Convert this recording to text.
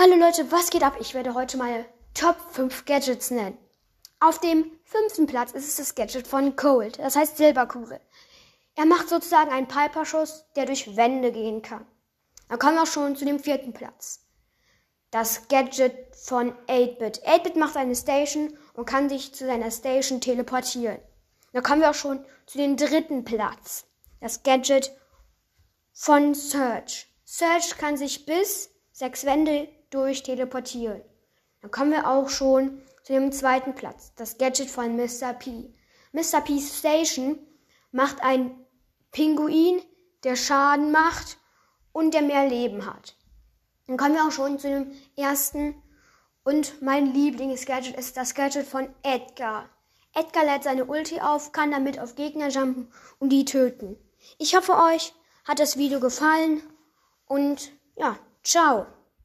Hallo Leute, was geht ab? Ich werde heute meine Top 5 Gadgets nennen. Auf dem fünften Platz ist es das Gadget von Cold, das heißt Silberkugel. Er macht sozusagen einen Piperschuss, der durch Wände gehen kann. Dann kommen wir auch schon zu dem vierten Platz. Das Gadget von 8-Bit. 8-Bit macht eine Station und kann sich zu seiner Station teleportieren. Dann kommen wir auch schon zu dem dritten Platz. Das Gadget von Search. Search kann sich bis sechs Wände durch teleportieren. Dann kommen wir auch schon zu dem zweiten Platz, das Gadget von Mr. P. Mr. P's Station macht ein Pinguin, der Schaden macht und der mehr Leben hat. Dann kommen wir auch schon zu dem ersten und mein Lieblingsgadget ist das Gadget von Edgar. Edgar lädt seine Ulti auf, kann damit auf Gegner jumpen und die töten. Ich hoffe, euch hat das Video gefallen und ja, ciao.